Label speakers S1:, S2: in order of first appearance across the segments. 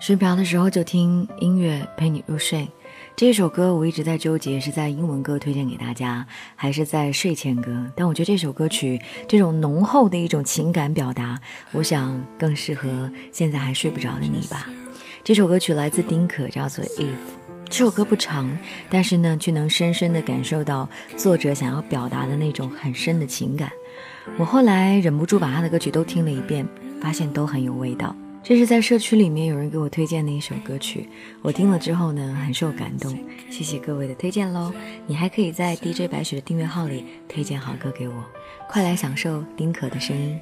S1: 睡不着的时候就听音乐陪你入睡。这首歌我一直在纠结，是在英文歌推荐给大家，还是在睡前歌？但我觉得这首歌曲这种浓厚的一种情感表达，我想更适合现在还睡不着的你吧。这首歌曲来自丁可，叫做《If》。这首歌不长，但是呢，却能深深地感受到作者想要表达的那种很深的情感。我后来忍不住把他的歌曲都听了一遍，发现都很有味道。这是在社区里面有人给我推荐的一首歌曲，我听了之后呢，很受感动。谢谢各位的推荐喽！你还可以在 DJ 白雪的订阅号里推荐好歌给我，快来享受丁可的声音。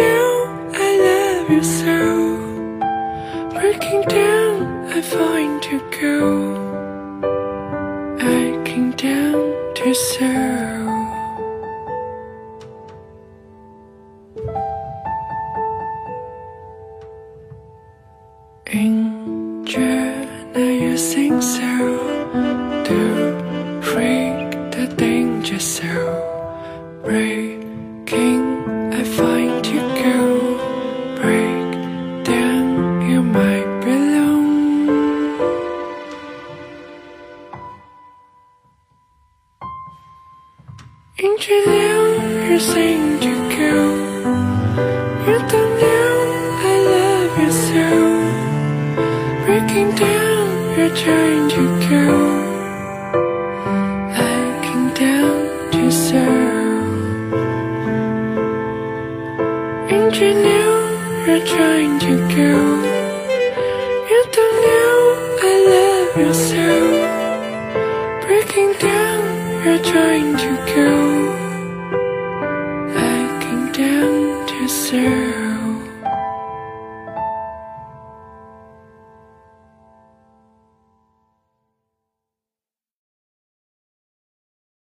S2: you so breaking down I find to go. I came down to serve. Angel now you sing so. To freak the danger so. Breaking I find Into you, you're Introducing to go You don't know I love you so Breaking down, you're trying to go Looking down to serve Introduce, you're trying to go You don't know I love you so Breaking down, you're trying to go